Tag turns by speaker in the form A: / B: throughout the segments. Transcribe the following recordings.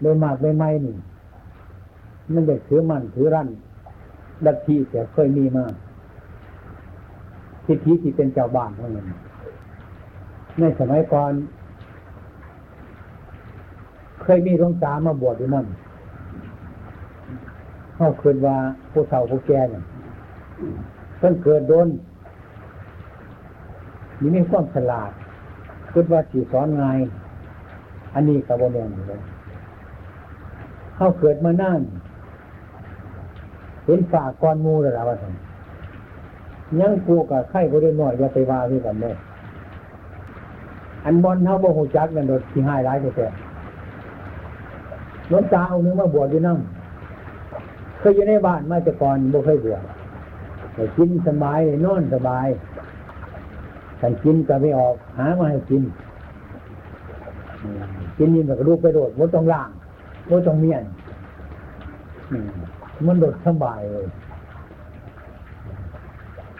A: โดยมากไม่ไม่นี่มันจะถือมันถือรั้นดักที่แต่เคยมีมาทิฏฐิที่เป็นเจ้าบ้านเท่านั้นในสมัยก่อน เคยมีหลวงตามาบวชอยู่นั่นเขาเคิดว่าผู้เฒ่าผู้แก่เนี่ยเพิ่งเกิดโดนนี่มีความฉลาดคิดว่าสีสอนไง อันนี้กระบวนการเลย เขาเกิดมานั่นเห็นฝากก้อนมูแล้วล่ะว่าท่านยังกูกับไข่ก็ได้หน่อยอย่าไปว่าที่กันเลยอันบอลเท่าบ่หูจักนั่นโดดที่ห้าร้ายแต่ล้นตาเอาเนื้อมาบวชอยู่นั่งเคยอยู่ในบ้านมาแต่ก่อนบ่เคยบวชแต่กินสบายนอนสบายกันกินก็ไม่ออก หามาให้กิน กินนี่แบบลูกไปโดดว่าต้องล่าง ว่าต้องเมียนมันโดดสบายเลย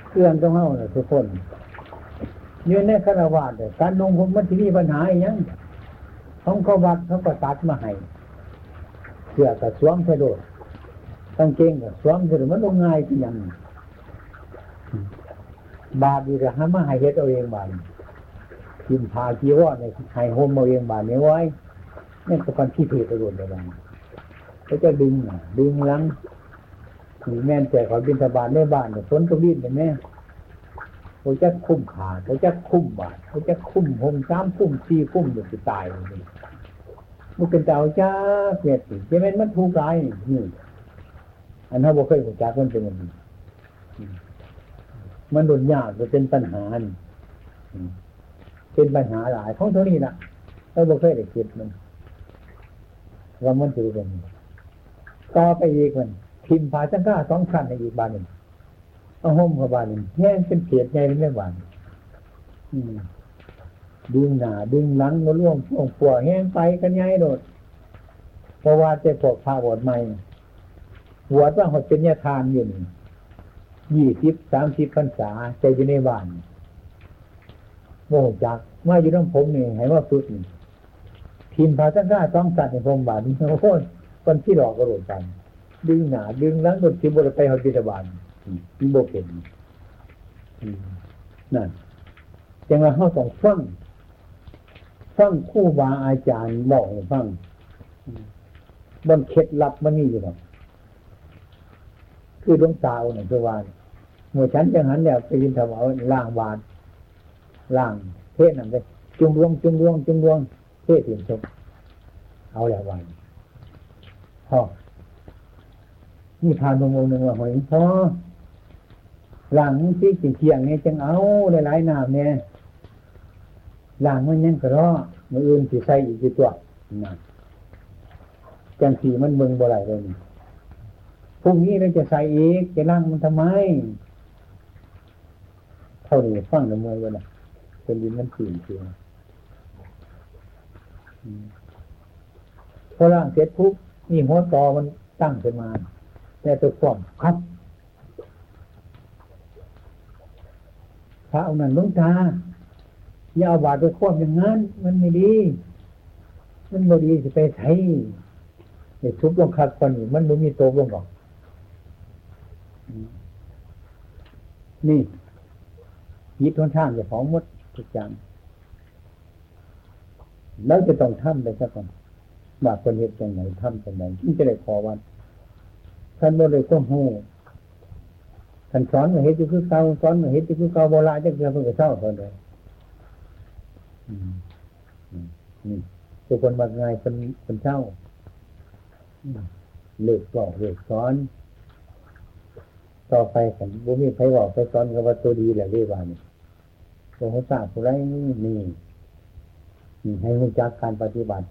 A: เครื่องต้องเฮาเลยทุกคนยืนในคารวะเลยการนงผมมันที่มีปัญหาอย่างนี้เขาก็วัดเขาก็ตัดมาให้เสื้อกับสวมไปโดดต้องเก่งกับสวมไปโดดมันต้องง่ายที่ยังบาปดีกับหามาให้เฮ็ดเอาเองบาปกินพากีวอในไฮโฮมเอาเองบาดนี้ไว้ นี่เป็นคนที่ผิดประโยชน์อะไรเขาจะดึงดึงหลังหรือแม่นแต่ขอบินสบานในบ้านเนี่ยฝนตกดินเห็นไหมเขาจะคุ้มขาเขาจะคุ้มบาดเขาจะคุ้มหงสามคุ้มสี่คุ้มเดี๋ยวจะตายเลยมันเป็นเจ้าจ้าเกียรติจะเป็นมันถูกร้ายนี่อันนั้นบ่เคยหัวจักมันเป็นอย่างนี้มันโดนยากจะเป็นปัญหาเป็นปัญหาหลายของเท่านี้ละเราบ่เคยได้คิดมัน ว่ามันถือเป็นต่อไปอีกมันพิมพ์ผาจังก้าสองชั้นในอีกบานหนึ่งเอาห่มกับบานหนึ่งแห้งเป็นเขียดใหญ่เป็นเรื่องบานดึงหนาดึงหลังมาล่วงช่วงปัวแห้งไปกันใหญ่โดดเพราะว่าจะพวกพาบวชใหม่หัวว่าหดเป็นยาทานอยู่ยี่สิบสามสิบพรรษาใจอยู่ในบ้านโมจักว่าอยู่ต้องผมนี่ให้ว่าฝึกนี่ พิมพ์ภาษาก้าต้องสัตว์ในพรมบาทนี่โอ้โหคนที่หลอกกระโดดกัน ดึงหนาดึงหลังคนที่บริไปหอดิตบาลที่โบเป็นนั่นจังว่าเขาต้องฟังฟังคู่บาอาจารย์บอกให้ฟังบนเคล็ดลับมันนี่อยู่หรอกคือดวงตาเนี่ยตัววานเมื่อฉันจังหันเนี่ยไปยินถวายล่างบาทล่างเทศนั่นเลยจุงดวงจุงดวงจุงดวง เทศถึงชมเอาแล้ววันพ่อนี่ผ่านตรงองหนึ่งว่าหอยพ่อหลังที่สิเทียงเนี่ยจังเอาหลายๆน้ำเนี่ยหลังมันยังกระรอมืออื่นสิใส่อีกกี่ตัวนะจังสีมันเมืองบ่ไรเลยพรุ่งนี้เราจะใส่อีกจะล่างมันทำไมเท่านี้ฟังละมวยวันนะเป็นดินมันขื่นเชียว พอร่างเสร็จปุ๊บนี่หัวตอมันตั้งขึ้นมา แต่ตัวฟอมครับ พระองค์นั้นลุงตาอย่าเอาบาดไปควบอย่างนั้น มันไม่ดี มันไม่ดีจะไปใช้เนี่ยทุบลงคัดคนนี้มันไม่มีโตลงหรอกนี่ยึดทนท่างจะของมดทุกอย่าง แล้วจะต้องทำไปสักคนว่าคนเหตุจังไหนทำจังไหนที่จะได้ขอวันท่านโมเลยก็หูท่านสอนมาเหตุคือเก่าสอนมาเหตุคือเก่าโบราณจะเกิดเพื่อเศร้าคนเลยนี่ทุกคนมาไงคนคนเศร้าเลิกบอกเลิกสอน ต่อไปกันบุมีใครบอกไปสอนกับว่าตัวดีแหละเรียกว่านี่โอ้โหทราบผู้ไรนี่ ให้รู้จักการปฏิบัติ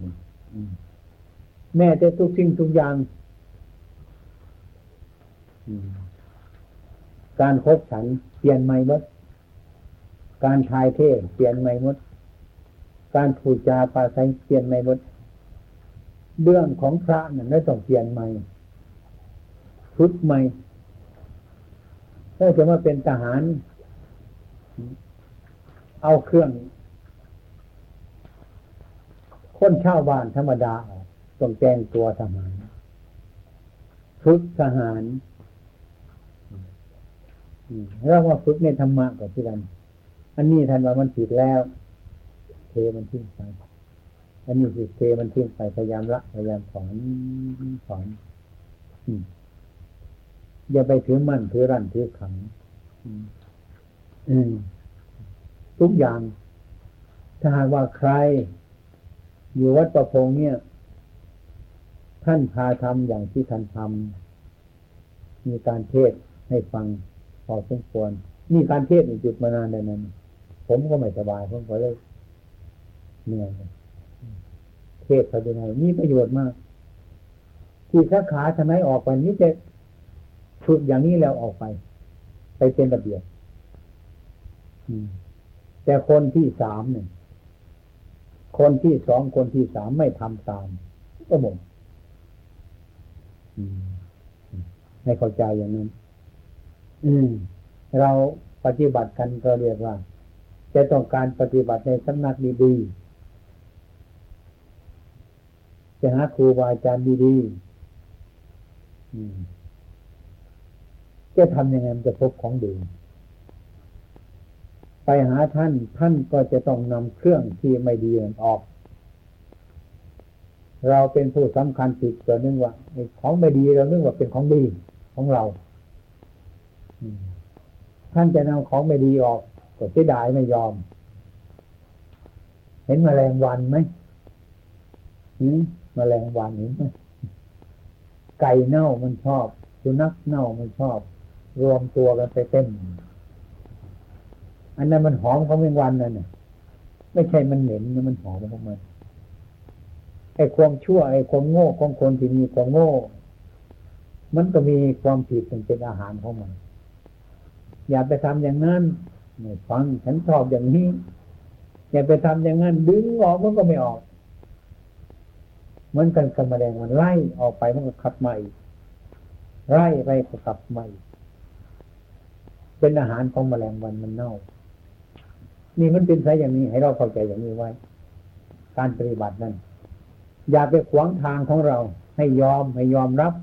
A: แม่แต่ทุกสิ่งทุกอย่างการคบฉันเปลี่ยนใหม่หมด การทายเทศเปลี่ยนใหม่หมด การพูจาปาศัยเปลี่ยนใหม่หมด เรื่องของพระนั่นไม่ต้องเปลี่ยนใหม่ชุดใหม่ถ้าจะมาเป็นทหาร เอาเครื่อง คนช่าบ้านธรรมดาต้องแจ้งตัวทหารฝึกทหารเราว่าฝึกในธรรมะกับที่นันอันนี้ท่านว่ามันผิดแล้ว เทมันทิ้งไป อันนี้คือเทมันทิ้งไปพยายามละพยายามสอนสอนอย่าไปถือมั่นถือรั่นถือขังทุกอย่าง ถ้าหากว่าใคร อยู่วัดประพงเนี่ย ท่านพาทำอย่างที่ท่านทำมีการเทศให้ฟังพอสมควร มีการเทศในจุดมานานนนั้น ผมก็ไม่สบายผมก็เลยเหนื่อยเทศเขาเป็นไงมีประโยชน์มาก ที่สาขาทำไมออกไปนี้จะฝึกอย่างนี้แล้วออกไป ไปเป็นระเบียบแต่คนที่สามเนี่ย คนที่สองคนที่สามไม่ทำตาม ก็หมดให้เข้าใจอย่างนั้น อืม เราปฏิบัติกันก็เรียกว่า จะต้องการปฏิบัติในสำนักดีๆจะหาครูบาอาจารย์ดีๆจะทำยังไงมันจะพบของดี ไปหาท่าน ท่านก็จะต้องนำเครื่องที่ไม่ดีออก เราเป็นผู้สำคัญผิดตัวนึงว่าของไม่ดีเราเนึกว่าเป็นของดีของเราท่านจะนำของไม่ดีออกก็เสียดายไม่ยอม เห็นมแมลงวันไหมมแมลงวันเห็นไหมไก่เน่ามันชอบ สุนัขเน่ามันชอบ รวมตัวกันไปเต้น อันนั้นมันหอมของเมงวันนั่นน่ะไม่ใช่มันเหม็นมันหอมของมันไอ้ความชั่วไอ้ความโง่ของคนที่มีความโง่ มันก็มีความผิดเป็นอาหารของมัน อย่าไปทำอย่างนั้นฟังฉันชอบอย่างนี้ อย่าไปทำอย่างนั้น ดึงออกมันก็ไม่ออกเหมือนกันกับแมลงมันไล่ออกไปมันก็ขับใหม่ไล่ไปก็กลับใหม่เป็นอาหารของแมลงวันมันเน่า นี่มันเป็นไสอย่างนี้ ให้เราเข้าใจอย่างนี้ไว้ การปฏิบัตินั้น อย่าไปขวางทางของเรา ให้ยอมให้ยอมรับ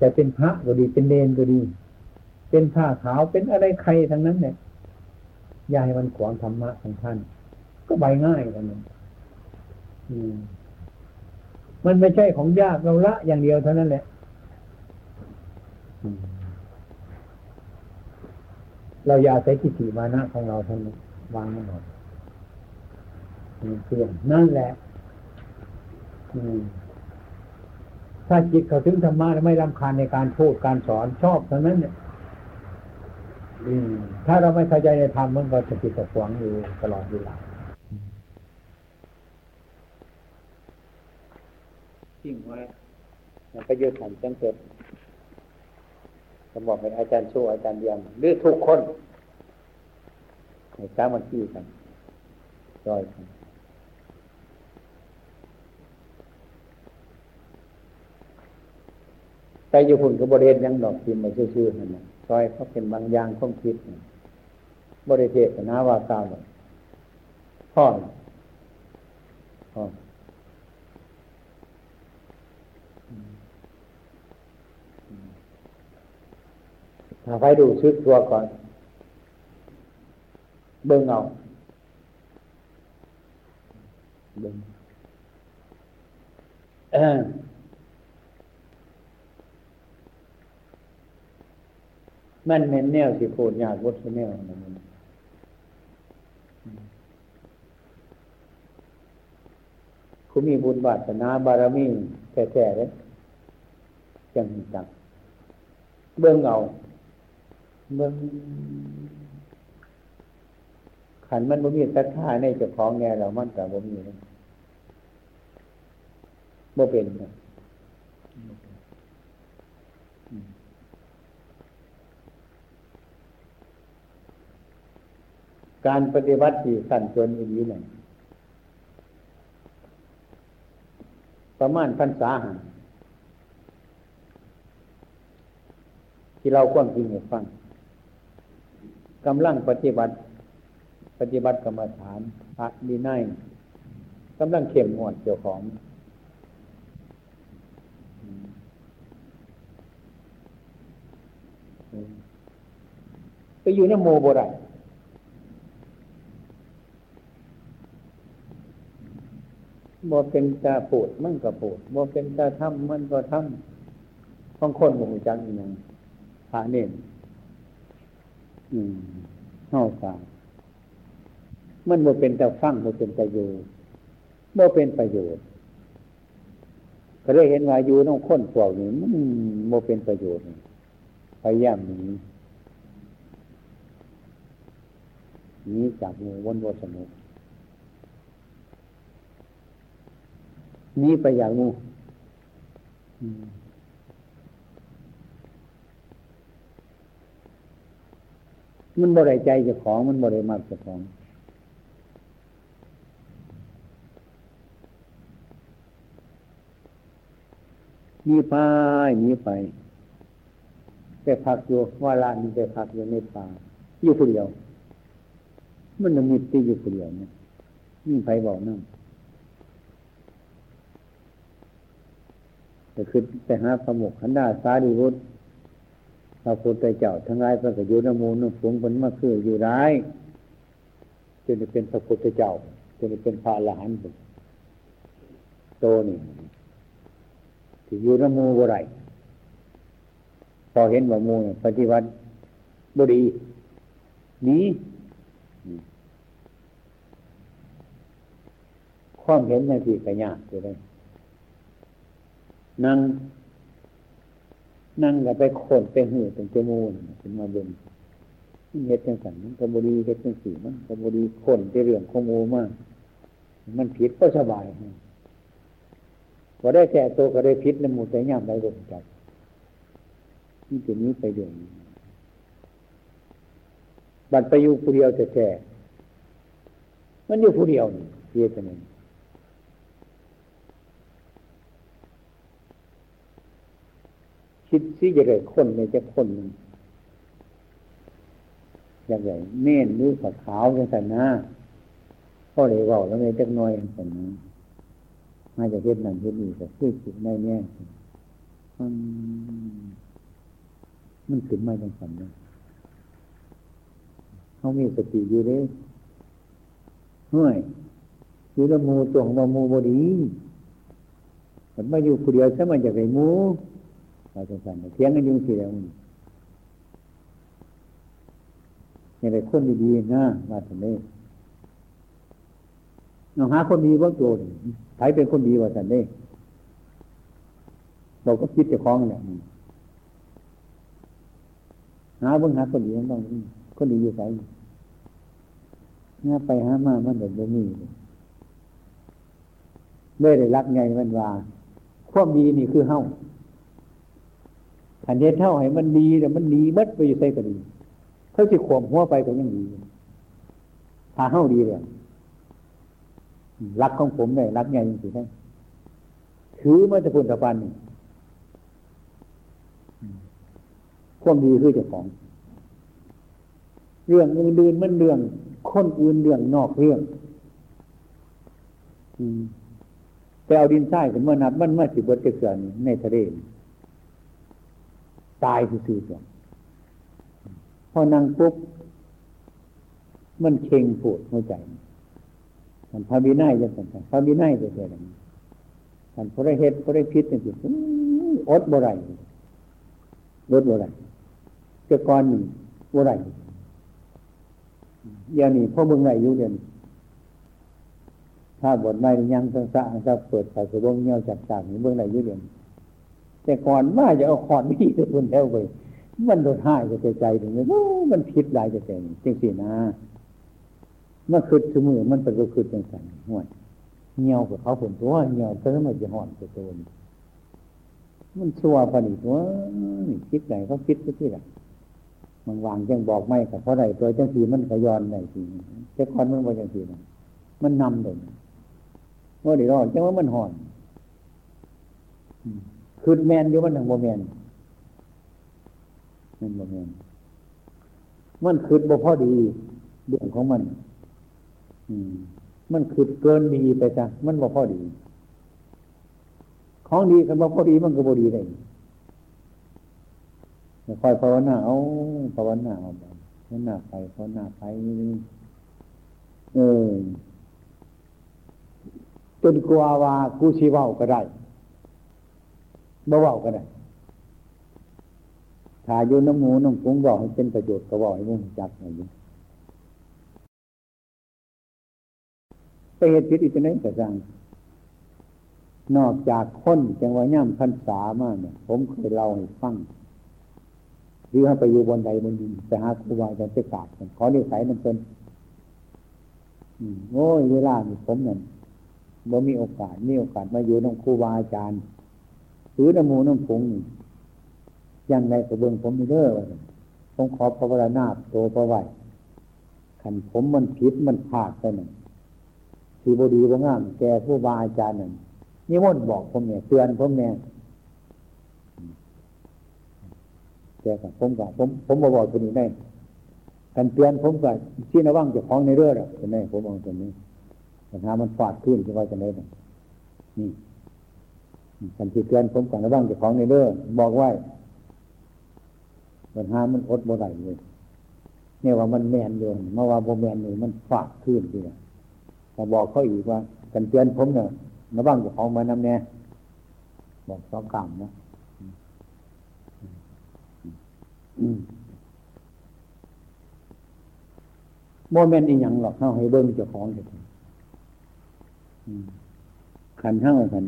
A: จะเป็นพระก็ดีเป็นเนนก็ดี เป็นผ้าขาวเป็นอะไรใครทั้งนั้นเนี่ยอย่าให้มันขวางธรรมะของท่าน ก็ใบง่ายกันนั้นมันไม่ใช่ของยากเราละอย่างเดียวเท่านั้นแหละ เราอย่าใช้ทิฏฐิมานะของเราท่านวางมันหมดเปลี่ยนนั่นแหละถ้าจิตเขาถึงธรรมะแล้วไม่รำคาญในการพูดการสอนชอบเท่านั้นเนี่ยถ้าเราไม่เข้าใจในธรรมมันก็จะติดตะขวางอยู่ตลอดเวลาทิ้งไว้ไปยืดหันจังเกิด ผมบอกให้อาจารย์ชูอาจารย์เดียมหรือทุกคนให้สามัคคีกันจอยกันไปอยู่หุ่นกับบริเวณยังดอกพิมพ์มาชื่อๆนั่นนะซอยเขาเป็นบางอย่างข้องคิดบริเทศนาว่าก้าวพ่อพ่อ ถ้าไปดูชึกตัวก่อน เบิ่งเอาเบิ่งเออมันเม็นแนวสิพูดยากวัดแนวนันคุณมีบุญบาสนาบารมีแท้ๆเลยจังจังเบิ่งเอา เมืองขันมันบ่มีศรัทธาในเจ้าของแง่เรามันแต่บ่มีบ่เป็นการปฏิบัติที่สั่นจนอย่างนี้เนี่ยประมาณพรรษาหันที่เราควรจริงให้ฟัง กำลังปฏิบัติ ปฏิบัติกรรมฐานพระดีไนกำลังเข้มงวดเจ้าของไปอยู่ในโมโบราณบ่เป็นตาปูดมันก็ปูดบ่เป็นตาทำมันก็ทำบางคนบ่รู้จักอย่างพระเน่น อืมเฮาตามันบ่เป็นแตาฟังบ่เป็นตาอยู่บ่เป็นประโยชน์ก็เลยเห็นว่าอยู่น้องคนพวกนี้มันบ่เป็นประโยชน์พยายามหนีหนีจากหมู่วนบ่สนุกนี้ไปอย่างมู มันบริใจเจ้าของ มันบริมากเจ้าของ มีไปมีไปไปพักอยู่ว่าลานไปพักอยู่ในป่าอยู่คนเดียว มันมีตีอยู่คนเดียวเนี่ยมีไฟบอกนั่งจะขึ้นไปหาพระมุขขันดาสาดีรุต พระพุทธเจ้าทั้งหลายพระกยุนมูลนุ่งสูงผลมาคืออยู่ร้ายจนจะเป็นพระพุทธเจ้าจนจะเป็นพระอรหันโตนี่ที่อยู่นมูบ่ไรพอเห็นว่ามูปฏิวัติบุรีนี้ความเห็นในที่กระยากเลยนั่ง นั่งกับไปโคนไปหูเป็นจมูกเป็นมาเบิ่งเฮ็ดจังสันมันกบดีเฮ็ดจังสีมันกบดีคนไปเรื่องข้อมูลมาก มันผิดก็สบายพอได้แก่ตัวก็ได้พิษในหมู่แต่ย่ำได้ลงจับนี่จุดนี้ไปเดือนบัตรไปอยู่ผู้เดียวแต่แก่มันอยู่ผู้เดียวนี่เพียงแต่นั้น คิดซิจะได้คนในจะคนหนึ่งอย่างใหญ่เน่นหรือผักขาวอย่างสันนะพ่อเลยบอกแล้วไม่จักน้อยอย่างสันนะมาจากเฮ็ดนั่นเฮ็ดนี่ก็คือจิตในแน่มันมันขึ้นมาจังสันนะเขามีสติอยู่เลยเฮ้ยอยู่ละมูตัวของมูบดีมันมาอยู่คนเดียวซะมันจะไปมู เราจะสั่นเทียงกันยุ่งสิแล้วนี่เลยคนดีๆนะมาถึงนี้เราหาคนดีบ้างตัวใครเป็นคนดีว่าสันนี้เราก็คิดจะคล้องแหละหาเบื้องหาคนดีมันต้องคนดีอยู่ไสเนี่ยไปหามามันเด็ดบ่มีเมื่อได้รักไงมันว่าความดีนี่คือเฮ้า อันนี้เท่าให้มันดีแต่มันดีมัดไปอยู่ใส่ก็ดีเขาจะข่มหัวไปก็ยังดีถ้าเฮ้าดีเลยรักของผมเลยรักไงจริงๆได้ถือมาจะพุนตะปันนี่ความดีคือเจ้าของ เรื่องอื่นๆมันเรื่องคนอื่นเรื่องนอกเรื่องแต่เอาดินทรายขึ้นมานับมันมาสิบวัดเกิดในทะเล ตายซื่อๆก่อนพอนั่งปุ๊บมันเข่งปวดหัวใจมันพาวินัยจะสั่งพาวินัยจะเกิดอะไรมันพอได้เฮ็ดพอได้พิษเนี่ยจิอดบ่ไรลดบ่ไรเจ้าก้อนหนึ่งบ่ไรอย่างนี้พ่อเมึงไรอยู่เดือนถ้าบทไม่ยังสังสารถ้าเปิดไฟสบงเงี้ยวจับจากเบื้องไรยุ่เดือน แต่ก่อนว่าจะเอาขอนวิจะคุณแล้วไปมันโดนห้ายจะใจถึงเลยมันผิดหลายจะแต่จริงสินะเมื่อคืดสมือมันเป็นก็คืดจังสันห่วยเงียวกับเขาผลตัวเงียวเธอมันจะห่อนตัวตนมันชัวผลิตว่านี่คิดไหนเขาคิดที่ไหนมันวางจังบอกไม่กับเพราะไรตัวจังสีมันขยอนไหนทีแต่คอนมันว่าจังสีนมันนำเลยว่าเดี๋ยวรอจังว่ามันห่อน คือแมนอยู่มันถึงโมแมนมันโมแมนมันคือบ่พอดีเรื่องของมัน อืม มันคือเกินดีไปจ้ะมันบ่พอดี ของดีกันบ่พอดีมันก็บ่ดีได้คอยภาวนาเอาภาวนาเอาภาวนาไปภาวนาไปเออจนกลัวว่ากูชีว่าก็ได้ บ่ว่าก็ได้ถ้าอยู่น้ำหมูน้ำกุ้งบอกให้เป็นประโยชน์ก็บอกให้มุ่งจักอะไรอย่างไปเหตุผิดอีกไหนก็จังนอกจากคนจังว่าย่ำพันษามากเนี่ยผมเคยเล่าให้ฟังหรือไปอยู่บนใดบนดินไปหาครูบาอาจารย์ไปกราบขอเรียกสายน้ำเป็นโอ้ยเวลานี่ผมเนี่ยบ่มีโอกาสมีโอกาสมาอยู่น้องครูบาอาจารย์ หรือน้ำมูน้ำผงนี่ยังไงก็เบิ่งผมมีเด้อผมขอพระวรนาบโตพระไหวขันผมมันผิดมันพลาดไปหนึ่งทีบดีบ่งาม แกผู้บาอาจารย์นั่นนี่มนบอกผมเนี่ยเตือนผมเนี่ยแกกับผมกับผมผมบอกบอกตัวนี้ได้กันเตือนผมกับที่นว่างจะคล้องในเรื่องหรอกเป็นไงผมเอาตัวนี้ปัญหามันฟาดขึ้นจะว่าจะไหนนี่ กันที่เตือนผมกับนระว่างจะคล้องในเรื่องบอกไว้ปัญหามันอดบ่ได้เลยเนี่ยว่ามันแมนอยู่เมื่อว่าโบแมนเลยมันฟาดขึ้นดีแต่บอกเขาอีกว่า กันเตือนผมเนี่ยระว่างจะคล้องมานำแน่บอกสองกรรมนะโมเมนต์อีหยังหรอกเข้าให้เบิ้งเจ้าของเถิดขันเท่าขัน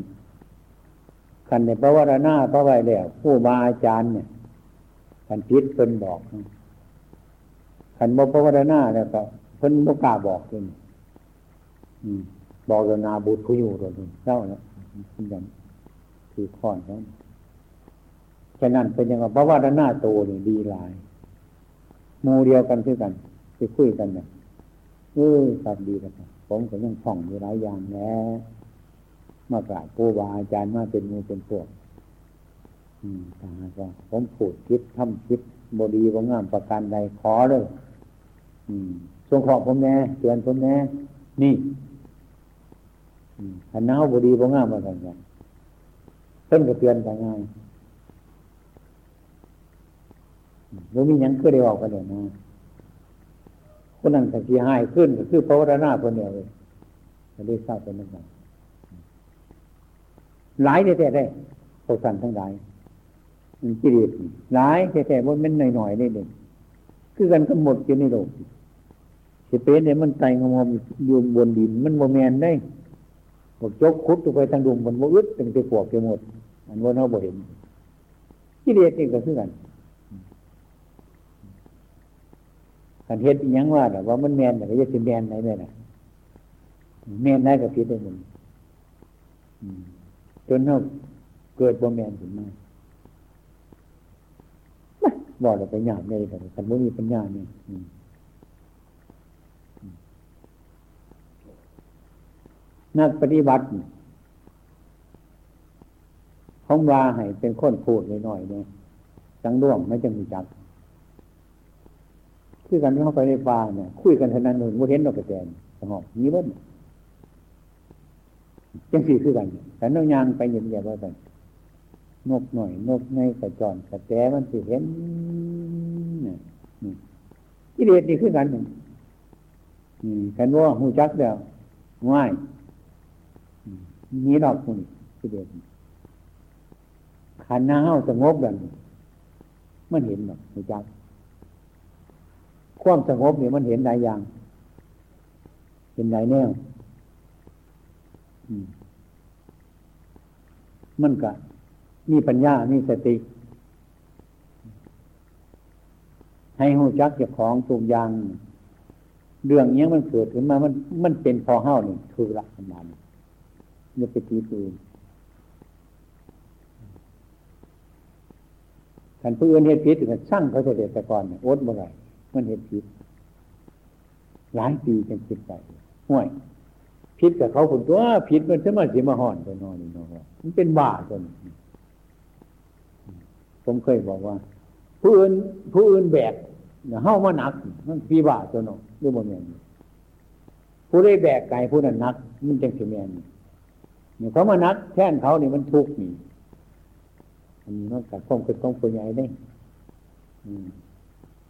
A: ขันในพระวรณาพระไว้แล้วผู้มาอาจารย์เนี่ยขันพิษเพิ่นบอกขันบ่พระวรณาแล้วก็เพิ่นบ่กล้าบอกเพิ่นบอกเรนาบุตรผู้อยู่ตัวนี้เจ้าแล้วคุณยังคือข้อนนั้นฉะนั้นเป็นยังไงพระว่าด้านหน้าโตนี่ดีหลายมูเดียวกันคือกันไปคุยกันเนี่ยเออครับดีกันผมก็ยังท่องอยู่หลายอย่างแล้ว มากราบผู้บาอาจารย์มาเป็นมูเป็นพวกอืมตาก็ผมผูดคิดทำคิดบดีว่างามประการใดขอเลยอืมทรงขอผมแน่เตือนผมแน่นี่ขันน้าบดีว่างามอะไรเงี้ยเพิ่นก็เตือนกันง่ายบ่มียังคือได้ออกกันเลยนะคนนั้นแต่ที่หายขึ้นก็คือพระวรนาคนเดียวเลยจะได้ทราบเป็นยังไง หลายแต่ได้พวกสันทั้งหลายกิเลสหลายแต่แต่ว่ามันหน่อยๆนี่เองคือกันก็หมดอยู่ในโลกสิเป็นเนี่ยมันไตงอมอยู่บนดิน มันโมแมนได้บอกจกคุดไปทางดวงบนโมอึดตั้งแต่ปวกไปหมด อันว่าเราบ่เห็นกิเลสนี่ก็คือกันกันเฮ็ดยังว่าแต่ว่ามันแมนแต่ก็จะเป็นแมนไหนแม่น่ะแมนไหนก็ผิดได้หมด จนเขาเกิดบ่แมนขึ้นมาบอกเราไปหยาบเลยแต่คันว่ามีปัญญาเนี่ยนักปฏิบัติของวาให้เป็นคนพูดหน่อยๆเนี่ยจังร่วงไม่จังมีจักคือกันเข้าไปในป่าเนี่ย คุยกันเท่านั้นหนึ่งว่าเห็นดอกกระแตนสงบนี้มัน ยังสี่คือกันแต่นกยางไปเงียบๆว่าไปนกหน่อย นกในกระจรกระแตมันสิเห็นเนี่ยกิเลสนี่คือกันหนึ่งกันว่าหูจักเดียวง่ายนี้ดอกคุณกิเลสขันหน้าเฮาสงบแบบมันเห็นหรอกหูจักความสงบเนี่ยมันเห็นหลายอย่างเห็นหลายแนว มันก็มีปัญญา มีสติ ให้หูจักเจ้าของตุกอย่าง เรื่องนี้มันเกิดขึ้นมา มัน มันเป็นพอเฮ้านี่คือละประมาณอย่าไปตีปืนกันผู้อื่นเหตุผิดถึงสร้างเขาเสด็จแต่ก่อนอดเมื่อไรมันเห็นผิดหลายปีจนคิดไปห่วย ผิดกับเขาคนตัวผิดมันจะมาสียมาห่อนไปนอนนี่นอนมันเป็นบ้าจนผมเคยบอกว่า ผู้อื่นผู้อื่นแบกเฮ้ามาหนัก มันปีบ้าจนเนาะด้วยบนอย่างนี้ผผู้ได้แบกไก่ผู้นั้นนัก มันจังสิแมนเนี่ยเขามานักแท่นเขานี่มันทุกข์นี่อันนี้มันกับความเกิดของผู้ใหญ่ได้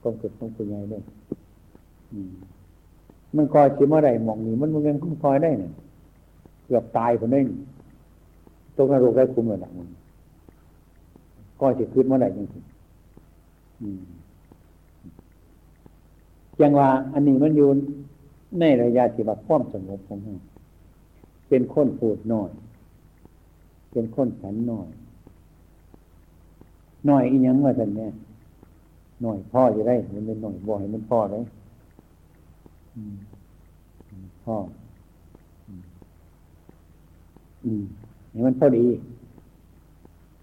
A: ความเกิดของผู้ใหญ่ได้ มันคอยสิมาได้มองนี่มันมันยังคอยได้เนี่ยเกือบตายคนนี้ตกนรกได้คุมเลยนะมันก็จะคืนมาได้ยังไงยังว่า อันนี้มันอยู่ในระยะที่ว่าความสงบของเราเป็นคนพูดน้อย เป็นคนสันน้อยน้อยอีหยังว่าสันเนี่ยน้อยพ่อจะได้ มันเป็นน้อยบ่อยมันพ่อเลย พ่ออืมนี่มันพอดี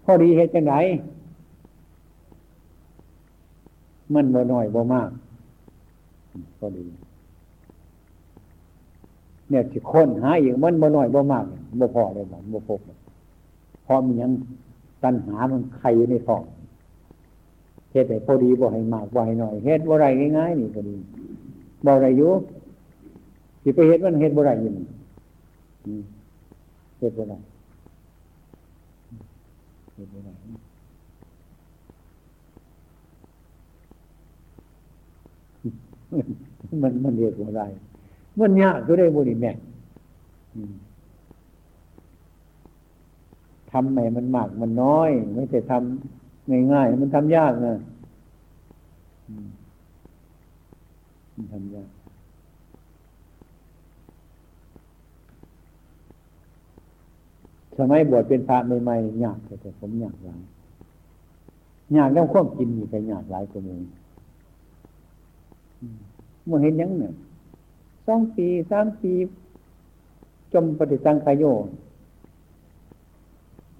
A: พอดีเหตุจังไหนมันบ่น้อยบ่มาก พอดีเนี่ยที่ค้นหาอีกมันบ่น้อยบ่มากบ่พอเลยบ่บ่พบเพราะมียังตัณหามันใครอยู่ในท้องเหตุใดพอดีบ่ให้มากบ่ให้น้อยเหตุบ่ไรง่ายๆนี่ก็ดี บ่ไรอยู่สิไปเหตุมันเหตุบ่ไรอยู่เหตุบ่ไรเหตุบ่ไรมันมันเหตุบ่ไรมันยากก็ได้บุญแม่ทำไหนมันมากมันน้อย ไม่ใช่ทำง่ายๆมันทำยากนะมั นทำยากสมัยบวชเป็นพระใหม่ๆยากแต่ผมยากหลายยากต้องควบกินมีไปยากหลายกว่ามือเมื่อเห็นยังเนี่ยสองปีสามปี จมปฏิสังขายโย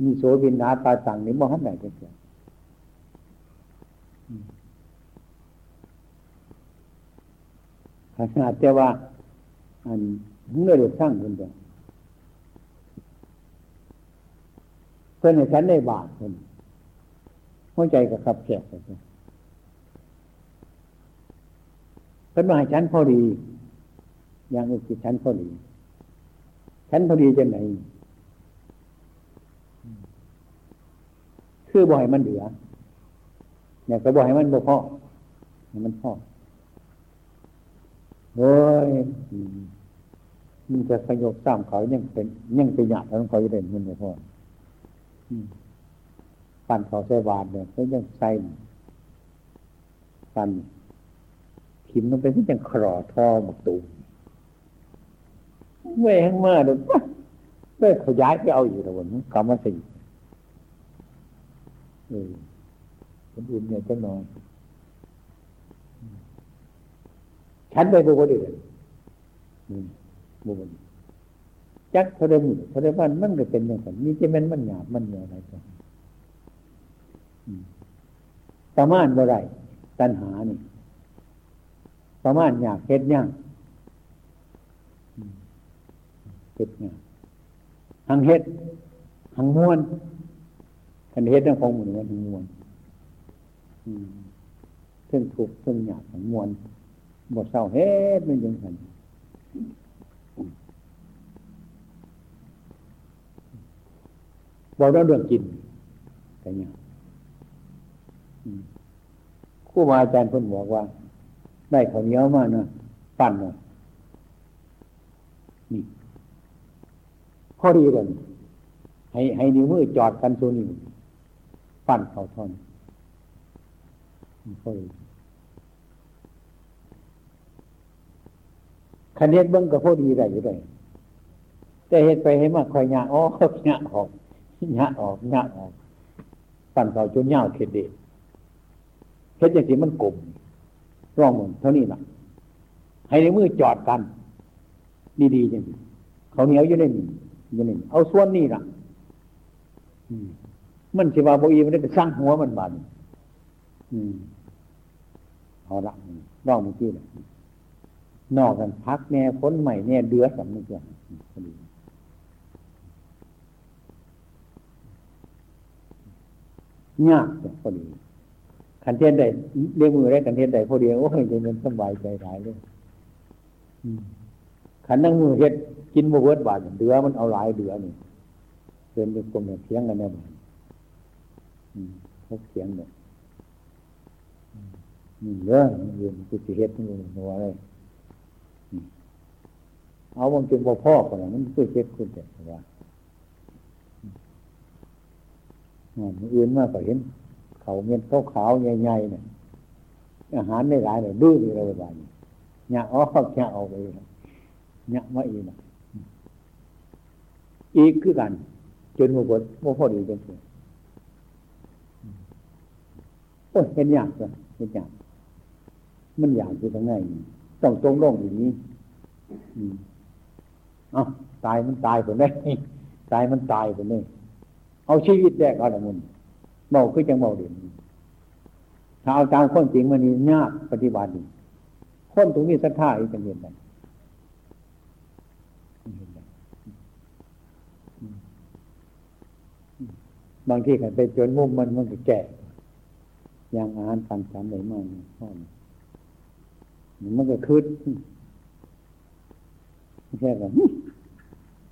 A: มีโสวินนาปาสังนี่มองหันไหนกันเถอะ ขนาดแต่ว่า อันเมื่อเดือดสร้างคนเดียวเพื่อนในฉันได้บาทคนหัวใจกับขับแขกเลยเพื่อนมาให้ฉันพอดี อย่างอื่นคือฉันพอดี ฉันพอดีจะไหนคือบ่อยมันเหลือเนี่ยก็บ่อยมันบ่พอมันพอ เฮ้ยมันจะขยบสามเขายังเป็นยังเป็นหยาดแล้วเขาจะเด่นมันบ่พอปั่นเขาใส่บาทเนี่ยก็ยังใส่ปั่นขิมมันเป็นที่ยังครอท่อหมกตูมเมื่อแห้งมาเลยวเมื่อขยายไปเอาอยู่แล้ววันกรรมสิเออคนอื่นเนี่ยจะนอน ฉันไปบุคคลอื่นบุคคลจักเขาได้หมุนเขาได้บ้านมันก็เป็นอย่างนั้นนี่จะเป็นมันหยาบมันเหนียวอะไรกันประมาณบ่ไรตัณหานี่ ประมาณอยากเฮ็ดย่างเฮ็ดงานหังเฮ็ดหังม้วนคันเฮ็ดนั่งของหมุนมันหังม้วนเพิ่งถูกเพิ่งหยาบหังม้วน บทเศร้าเฮ็ดมันยังไงบอกเรื่องกินแต่เนี่ยครูบาอาจารย์เพิ่นบอกว่า ได้ข้าวเหนียวมาเนาะปั่นเนาะนี่พอดีเลยให้ให้นิ้วมือจอดกันตัวนี้ปั่นเขาท่อนพอดี คันเฮ็ดเบิ้งก็พอดีได้อยู่ได้แต่เฮ็ดไปให้มาคอยหยาออกหยาออกหยาออกหยาออกปั่นเขาจนเงาเข็ดเด็ดเฮ็ดอย่างที่มันกลมร่องมันเท่านี้นะให้ในมือจอดกัน ดีๆอย่างเขาเหนียวอยู่ในนี้อยู่ในนี้เอาส่วนนี้ล่ะมันสิว่าบอีมันได้สร้างหัวมันบานอืมเอาละร่องเมื่อกี้เลย นอกกันพักแน่พ้นใหม่แน่เดือดสำนึกอย่างพอดียากพอดีขันเทียนใดเรียกมือได้ขันเทียนใดพอดีโอ้ยจะเป็นสบายใจหลายเลยขันนั่งมือเฮ็ดกินบวเวิร์ดบาทเดือมันเอาหลายเดือนี่เดินไปกลมเทียงกันแน่บ้านเขาเทียงเนี่ยเรื่องเรียนกุศิเฮ็ดนี่หัวอะไร เอาบางจนบ่พ่อคนนั้นมันคือเฮ็ดคุณแต่ว่ามันอื่นมากกว่าเห็น เขาเม็ดขาวๆใหญ่ๆเนี่ยอาหารไม่หลายเลยดื้อเลยอะไรบ้างเนี่ยอ๋อเนี่ออกไปเนี่ยมาอีกอีกคือกัน จนหัวปวดโมพอดีจนเสียโอ้เห็นยากเลยเห็นยากมันอยากอยู่ตรงไหนต้องตรงลงอย่างนี้ เอาตายมันตายผมได้ตายมันตายผมได้เอาชีวิตแรกเอาละมุนเบาคือจังเบาเด่นถ้าเอาตามข้อจริงมันนี่ยากปฏิบัติคนตรงนี้ศรัทธาอีกจะเห็นไหมบางที่กันไปจนมุมมันมันก็แก่อย่างอาหารการสารไหนมากพ่อมันก็คืด แบบ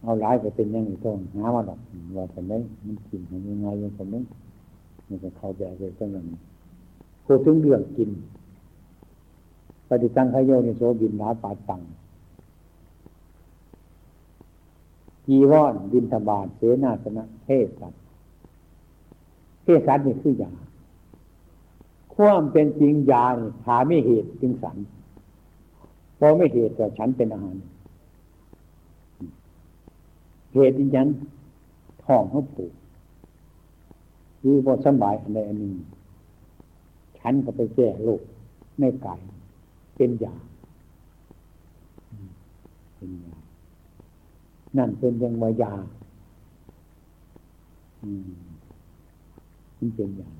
A: เอาหลายไปเป็นยังไงต้องหามาดอกว่าแต่ไมมันกินยังไงยังแต่ไมมันจะเข้าใจไปตั้งนั้นพูดถึงเรื่องกิน ปฏิตังขยโยนิโสบินนาปาตังจีวรบินทบาทเสนาสนะเทศัตเทศัตนี่คือยาความเป็นจริงยานี่หาไม่เหตุจึงสันพอไม่เหตุแต่ฉันเป็นอาหาร เหตุอีกยังท้องเขาผูกคือพอสบายอันใดอันหนึ่งฉันก็ไปแก้โรคไม่กายเป็นยาเป็นยานั่นเป็นยังวายาอืมมันเป็นยา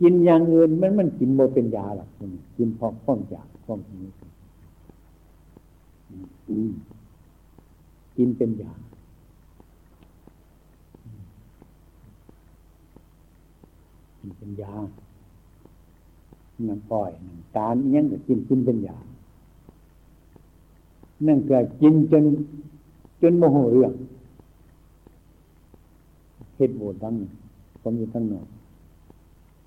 A: กินอย่างอื่นมันมันกินโมเป็นยาหรอกกินพอข้องยาข้องนี้ กินเป็นยากินเป็นยาน้ำปล่อยน้ำตาลยังก็กินกินเป็นยานั่นเกิดกินจน จนโมโหเรื่องเฮ็ดโบดทั้งผมอยู่ทั้งหนอย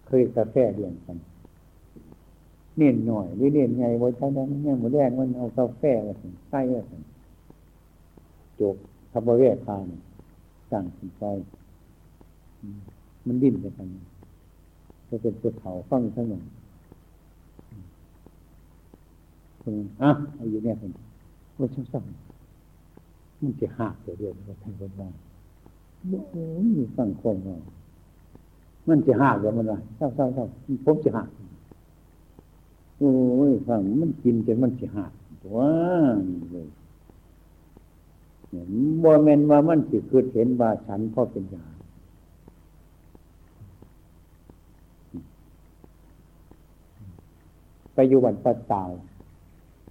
A: เคยกาแฟเดียนกันเน้นหน่อยหรือเน้นใหญ่บนทั้งนั้นเนี่ยหมดแรกมันเอากาแฟมาใส่ม จกทับเวทพานสั่งสินใจมันดิ้นไปกันจะเป็นตัวเขาฟังทั้งหมดอะเอาอยู่เนี่ยคนว่าช่างสั่งมันจะหักเดียวๆว่าท่านคนว่าโอ้ยฟังคมว่ามันจะหักแล้วมันว่าเศร้าเศร้าเศร้าผมจะหักโอ้ยฟังมันกินจนมันจะหักว้าเลย บ่เมนว่ามันสิคือเห็นว่าฉันพ่อเป็นยาไปอยู่วันปัตตาว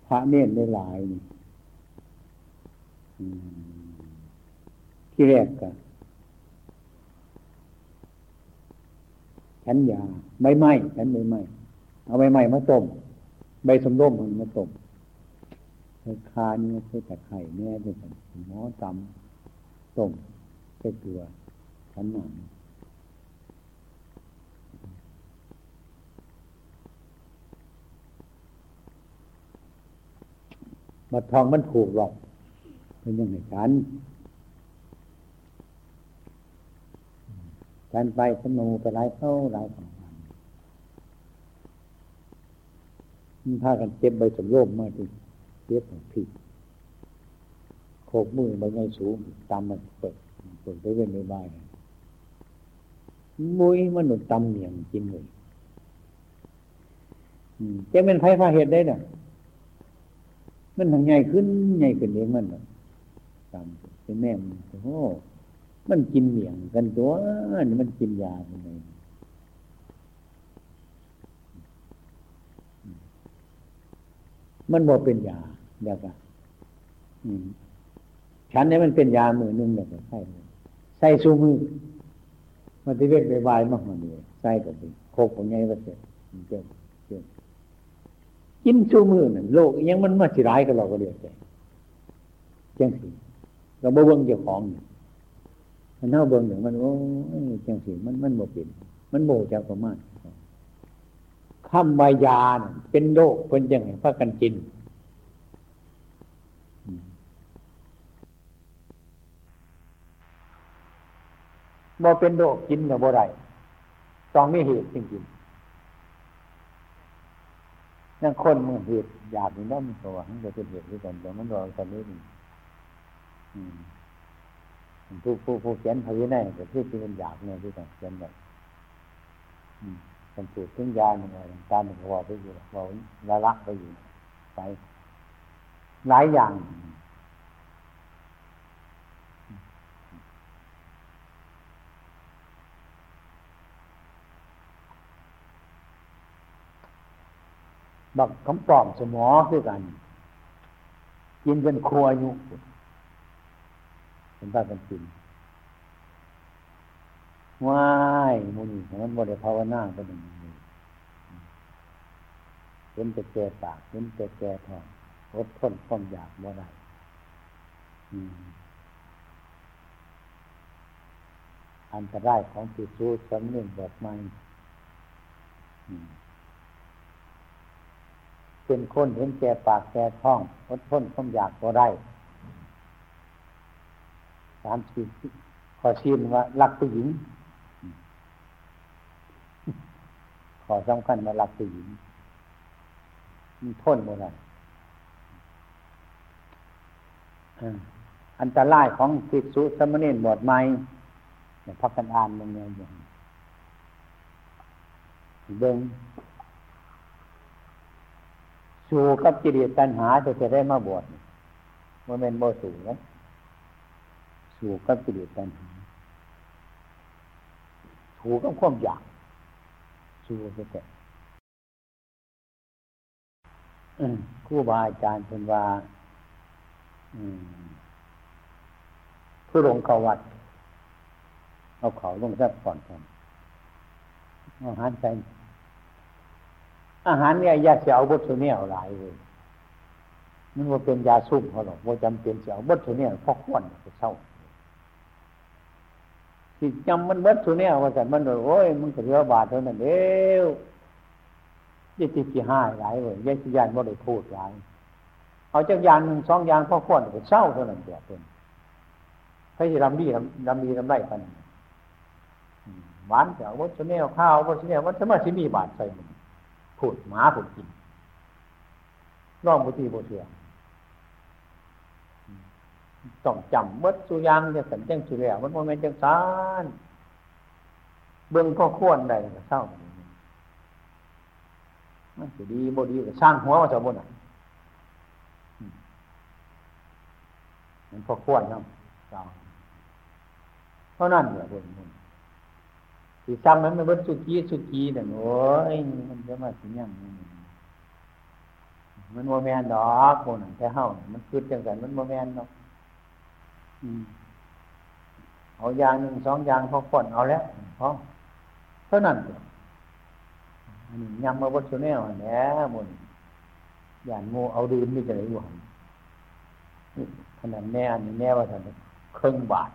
A: พระเนตรในหลายนี่ที่แรกก็ฉันยาใบไม้ฉันใบไม้เอาใบไม้มาต้มใบสมร่มมันมาต้ม ใส่คานี่ใส่ตะไคร่แน่ด้วยกันหมอตำต้มใส่เกลือฉันหนังมาทองมันถูกหรอก เป็นยังไงฉันฉันไปสนูไปไล่เข้าไล่ของมันมันพากันเจ็บใบสมโยมมาที่ เจ็บของผิดโคกมือใบไงสูงตามมันเปิดเปิดไปเว้นในบ้านมุ้ยมันหนุนตำเหนียงกินเลยจะเป็นไฟฟ้าเหตุได้เนี่ยมันทางใหญ่ขึ้นใหญ่ขึ้นเองมันตามเป็นแม่มันโอ้มันกินเหมี่ยงกันตัวนี่มันกินยาทำไมมันบอกเป็นยา เดี๋ยวกันฉันนี่มันเป็นยามือนึงเดี๋ยวใส่ใส่ซูมือมันที่เวทใบายมากมันเลยใส่กับโคกของไงวะเสร็จเกิดกินชูมือนั่นโลกยังมันมาสิร้ายกับเราก็เดียวใจจังสิเราบ่เบิ่งเจ้าของเนี่ยมันเท่าเบิ่งอย่างมันโอ้ยจังสิมันมันบ่เป็นมันโบจากประมาณคำวายาเป็นโรคเป็นยังไงพระกันจิน บ่เป็นโรคกินกับบ่ได้ต้องมีเหตุจริงๆนั่นคนมันเหตุอยากนี่นั่นตัวมันจะเป็นเหตุด้วยกันแต่มันรอกันนี้ผู้ผู้ผู้เขียนพยินัยแต่ที่ที่มันอยากเนี่ยที่ต้องเขียนแบบมันสูดถึงยาหนึ่งอะไรตามหนึ่งวอไปอยู่วอละลักไปอยู่ไปหลายอย่าง บักคำปลอมสมอคือกัน กินเป็นครัวอยู่เป็นบ้าเป็นกินว้ายมุนีมันบริภาวนาก็เป็นอย่างนี้เห็นแต่แก่ปากเห็นแต่แก่ท้องอดทนความอยากบ่ได้อันตรายของจิตรู้สำเนียงแบบไม่ เป็นคนเห็นแก่ปากแก่ท้องอดทนความอยากก็ได้สามสี่ขอชี้ว่ารักผู้หญิง ขอสำคัญว่ารักผู้หญิงมีทนบ่ได้อันตรายของภิกษุสมณีบวชใหม่เนี่ยพักกันอ่านลงเนี่ยอย่างเบิ้ง สู่กับจิตตัณหาจะจะได้มาบวชมันเป็นโมสู่นะสู่กับจิตตัณหาสู่กับความอยากสู่ไปแต่ครูบาอาจารย์เป็นว่าผู้ลงเขาวัด เอาเขาลงแทบก่อนกันอาหารใส่ อาหารเนี่ยยาเสียวบดตัวเนี่ยหลายเลยมันว่าเป็นยาซุ่มเขาหรอกว่าจำเป็นเสียวบดตัวเนี่ยพอกวนจะเศร้าสิจำมันบดตัวเนี่ยว่าแต่มันโอ้ยมันก็เรือบาทเท่านั้นเดียวยี่สิบสี่ห้าหลายเลยยี่สิบยานว่ได้พูดหลายเอาจากยานหนึ่งสองยานพอกวนก็เศร้าเท่านั้นเดียวเป็นใครจะรำดีรำดีรำไรกันหวานเสียวบดตัวเนี่ยข้าวบดตัวเนี่ยมันสมาธิมีบาทใส่มัน พูดหมาพูดกินร่องบุตรีบุเสือต้องจำเมื่อสุยังจะสันจังสุแล้วมันโมเมนต์จังสานเบื้องก็ควรใดก็เศร้ามันจะดีบ่ดีก็สร้างหัวมาจากบนอะมันพอควรนเร้าเพราะนั่นเนี่ยบน สิจำมันมันเป็นสุกี้สุกี้เนี่ยโอ้ยมันจะมาสิยังมันโมแมนดอกคนแค่เฮามันคือจังสันมันโมแมนดอกเอายางหนึ่งสองยางพอก่อนเอาแล้วพอเท่านั้นอันนี้ยำมาวัตถุแนวแหนมนอย่างโมเอาดื่มนี่จะไหนอยู่หันขนาดแน่อันนี้แน่ว่าท่านเครื่งบาท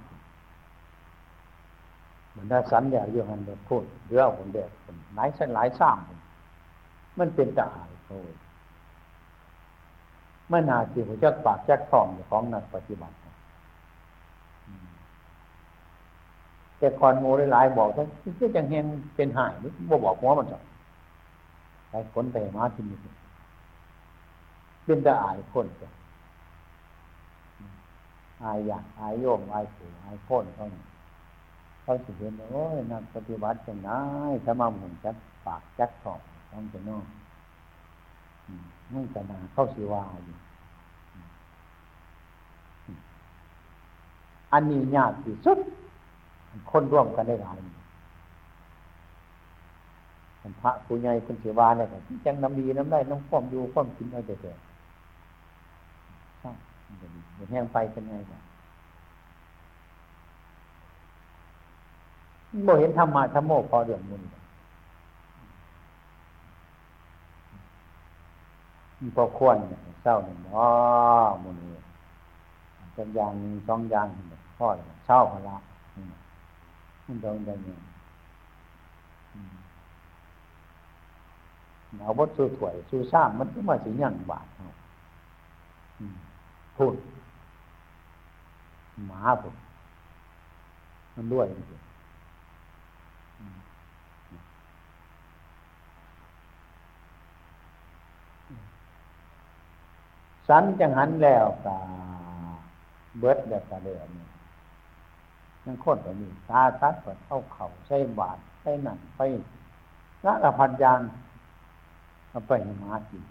A: มันถ้สัญญาอยู่หันแบบพูดเรื่องผมเด็กหลายสันหลายสร้างมันเป็นตาหายโอ้ยมันนาสิหัวจักปากจักท้องของนักปฏิบัติแต่ก่อนโมหลายบอกว่าที่อจังเฮงเป็นหายนี่บ่บอกหัวมันจ้ะหลายคนไปมาที่นี่เป็นตาอายคนจ้ะอายอยากอายโยมอายผู้อายพ้นเขานี่ย เขาสิเห็นโอ้ยนักปฏิบัติจังไงถ้ามาหมุนจักปากจักทองต้องจะนอกมันจะนาเข้าสิวาอยู่อันนี้ยากที่สุด คนร่วมกันได้หลายพระผู้ใหญ่คุณเสวาเนี่ยจังน้ำดีน้ำได้น้องความอยู่ความกินเอาแต่แต่ใช่แห้งไปเป็นไงกัน โมเห็นธรรมะธรรมโมพอเรื่องมุนพอควรเศร้าหนึ่งอ๋อมุนไปเป็นอย่างสองอย่างพ่อเช่าพละมันตรงกันเนี่ยเอาวัตถุถวยสู่สร้างมันก็มาสิยังบาทพูดหมาผมมันด้วย สันจังหันแล้วกาเบิดแบบกระเดือนนั่นคนแบบนี้ตาทัดเปิดเข้าเข่าใช้บาดใช้หนังไปละละพันยางเอาไปให้มากิน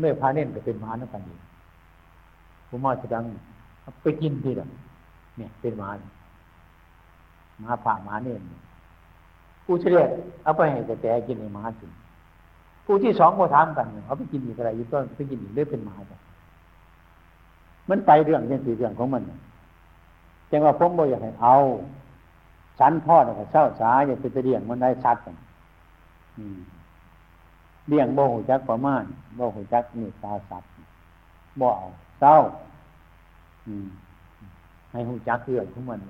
A: เมื่อพาเน่นก็เป็นมานั่นกันดีผมมาจะดังไปกินทีละเนี่ยเป็นมามาผ่ามาเน่นผู้เฉลี่ยเอาไปให้แต่แตกินให้มากิน ผู้ที่สองก็ถามกันเขาไปกินอีกอะไรอยู่ก็ไปกินอีกเรื่อยเป็นมาจ้ะมันไปเรื่องยังสี่เรื่องของมันจังว่าผมบ่อยากให้เอาชั้นพ่อเนี่ยเศร้าสาอย่าไปเรียงมันได้ชัดกันเรียงบ่หูจักประมาณบ่หูจักนี่ตาสัตว์บ่เอาเศร้าให้หูจักเรื่องของมัน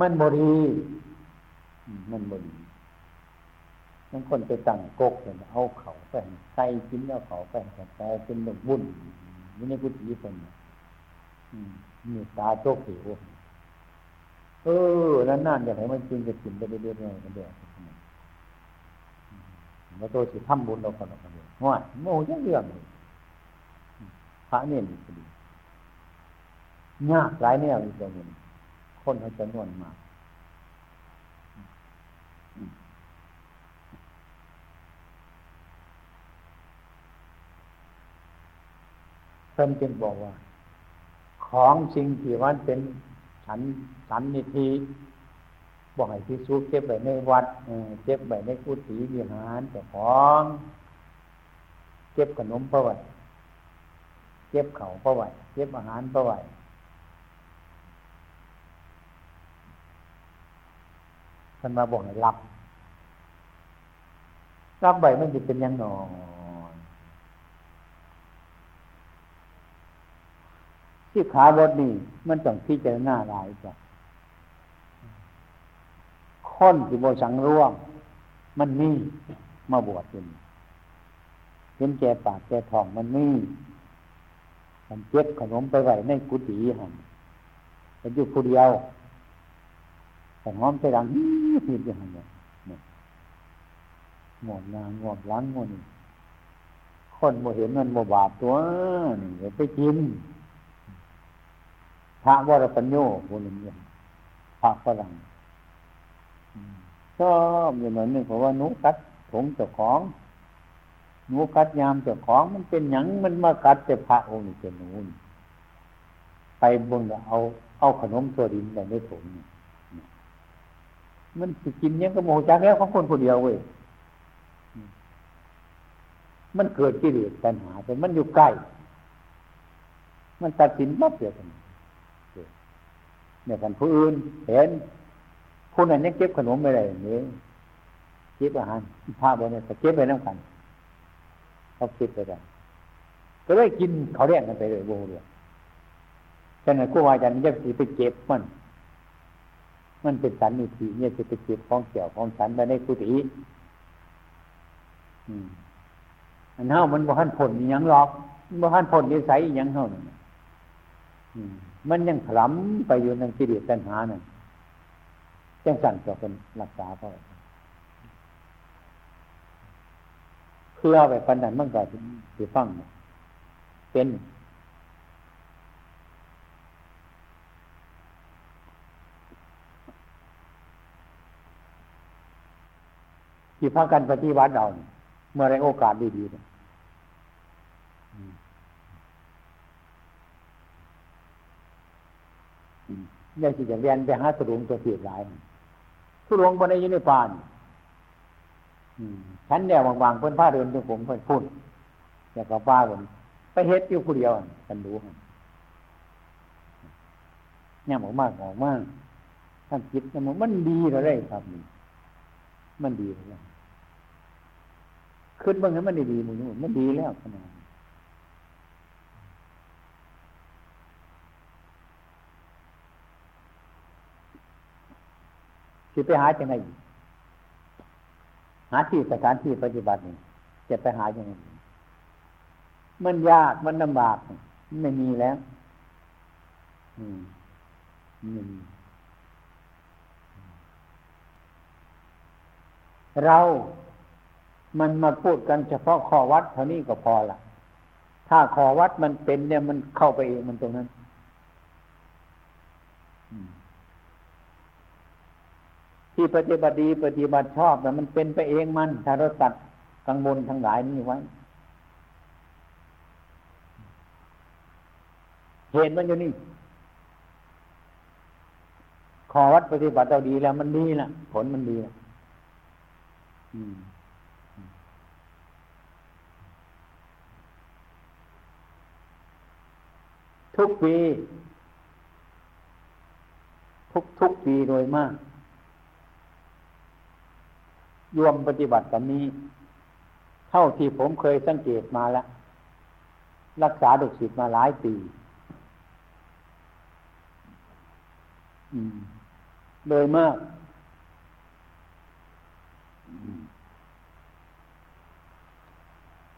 A: มันบรีมันบรี บางคนไปตั้งกกเลยเอาเขาไปใส่กินแล้วเขาไปแต่เป็นหนึ่งบุญนี่ในกุฏิเป็นมีตาโจกหิวเออนั่นนั่นอย่างไรมันกินจะกินไปเรื่อยๆกันเดียวมาโตสิทำบุญเราคนละคนเดียวว่าโม่ยังเรื่องเลยพระเนี่ยมีคดียากหลายแนวอีกตัวหนึ่งคนเขาจะนวนมาก พิ่นจึงบอกว่า ของสิ่งที่มันเป็นฉันสันนิธิบอกให้พิสูจเก็บไว้ในวัดเก็บไว้ในกุฏิวิหารแต่ของ เก็บขนมประวัติเก็บเข่าประวัติเก็บอาหารประวัติท่านมาบอกให้รับรับใบมันจะเป็นยังหนอ ที่ขาบดนี่มันต้องพิจารณาหลายจ้ะค้นที่โบสังร่วงมันนี่มาบวชเป็นเห็นแก่ปากแก่ทองมันนี่มันเจ็บขนมไปไหวในกุฏิหันเป็นอยู่ผู้เดียวแต่หอมใจดังหิบอย่างนี้หมดงานหมดล้างหมนี่คนโมเห็นมันโมบาปตัวนี่ไปกิน พระวรปัญโยบุญเงินพระฝรั่งชอบอย่างนั้นนี่เพราะว่านุกัดผงเจ้าของหนูกัดยามเจ้าของมันเป็นหยังมันมากัดแต่พระองค์นี่เป็นนูนไปบนเอา เอาขนมตัวดินแต่ไม่ถุงมันสิกินยังก็โมจักแล้วของคนคนเดียวเว้ยมันเกิดกิเลสปัญหาแต่มันอยู่ใกล้ มันตัดสินปั๊บเดียวกัน เนี่ยกันผู้อื่นเห็นผู้นั้นยังเก็บขนมไม่ได้เนี่เก็บอาหารผ้าบนเนี่ยเก็บไปน้ำกันเขาคิดไปได้ก็เลยกินเขาเรียกกันไปเลยโบเลยฉะนั้นกูวาจันยักษ์ไปเก็บมัน มันเป็นสันนิธิเนี่ยจะไปเก็บของเกี่ยวของสันไปในกุฏิอันเท่ามันบ่หันผลยังหรอกบ่หันผลนิสัยยังเท่านั้น มันยังถลำไปอยู่ในกิเลสตัณหานั่นจังสั่นจะเป็นรักษาเพราะเพื่อไปปันนั้นมันก็สิฟังเป็นที่พากันปฏิวัติเราเมื่อไรโอกาสดีๆ ยังสิจะเรียนไปหาสุงตัวเสียหลายสุงบนในยุนิพานฉันเนี่ยวางๆเพื่อนผ้าเดินจงผมเพื่อนพุ่นอยากกับป้าผมไปเฮ็ดอยู่คนเดียวกันดูเนี่ยหมอมากหมอมากท่านคิดเนี่ยมันดีเลยครับนี่มันดีเลยขึ้นบ้างให้มันดีๆมึงมันดีแล้วขนาด สิไปหาจังไงหาที่สถานที่ปฏิบัตินี่จะไปหาอย่างไงมันยากมันลำบากไม่มีแล้ว อืมเรา มันมาพูดกันเฉพาะขอวัดเท่านี้ก็พอละถ้าขอวัดมันเป็นเนี่ยมันเข้าไปเองมันตรงนั้น ที่ปฏิบัติดีปฏิบัติชอบแต่มันเป็นไปเองมัน ถ้าเราตัดกังวลทั้งหลายนี้ไว้เห็นมันอยู่นี่ ขอวัดปฏิบัติเราดีแล้ว มันดีละผลมันดีละทุกปี ทุกทุกปีโดยมาก ยวมปฏิบัติแบบนี้ เท่าที่ผมเคยสังเกตมาแล้ว รักษาดุสิตมาหลายปีโดยมาก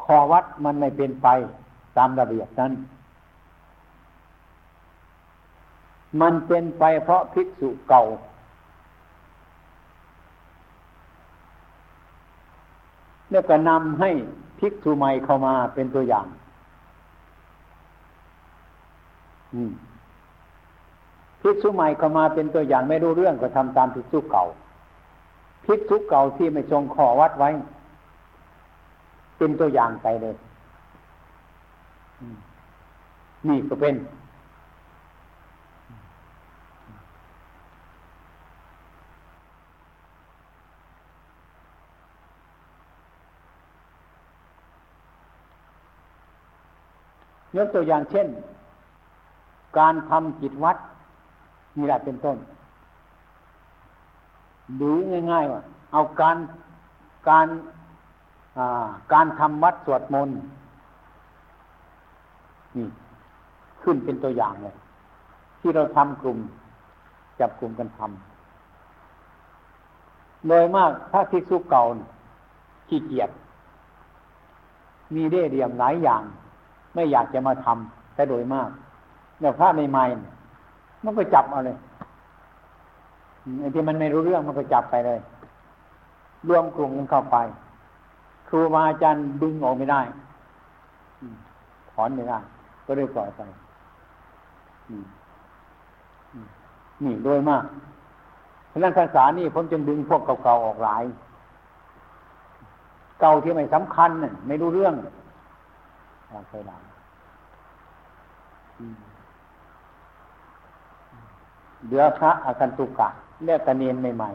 A: ขอวัดมันไม่เป็นไปตามระเบียบนั้น มันเป็นไปเพราะภิกษุเก่า แล้วก็นำให้ภิกษุใหม่เข้ามาเป็นตัวอย่างภิกษุใหม่เข้ามาเป็นตัวอย่างไม่รู้เรื่องก็ทำตามภิกษุเก่าภิกษุเก่าที่ไม่ทรงขอวัดไว้ เป็นตัวอย่างไปเลยนี่ก็เป็น ยกตัวอย่างเช่น การทำจิตวัดนี่แหละเป็นต้นดูง่ายๆว่าเอาการการการทำวัดสวดมนต์นี่ขึ้นเป็นตัวอย่างเลย ที่เราทำกลุ่ม จับกลุ่มกันทำโดยมากถ้าทิกษุเก่าขี้เกียจมีเร่เดียมหลายอย่าง ไม่อยากจะมาทำแต่โดยมากเนี่ยพระใหม่ๆมันก็จับเอาเลยไอ้ที่มันไม่รู้เรื่องมันก็จับไปเลยรวมกลุ่มกันเข้าไป ครูบาอาจารย์ดึงออกไม่ได้ถอนไม่ได้ก็เลยปล่อยไปนี่โดยมากเพราะนั้นภาษานี่ผมจึงดึงพวกเก่าๆออกหลาย เก่าที่ไม่สำคัญน่ไม่รู้เรื่อง เคยดังเดือพระอาคันตุกะเรียกตะเนียนใหม่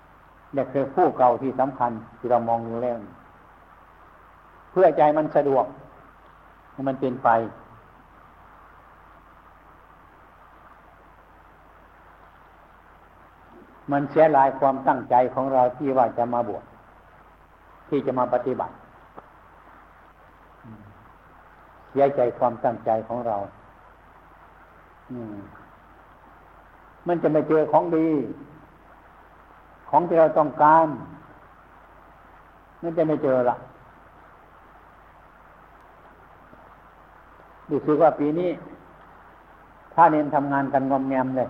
A: ๆเนี่ยคือผู้เก่าที่สำคัญที่เรามองอยู่แล้วเพื่อใจมันสะดวกให้มันเป็นไปมันเสียหลายความตั้งใจของเราที่ว่าจะมาบวชที่จะมาปฏิบัติเสียใจความตั้งใจของเรา อืม มันจะไม่เจอของดี ของที่เราต้องการมันจะไม่เจอละดูสึกว่าปีนี้ถ้าเน้นทำงานกันงอมแงมเลย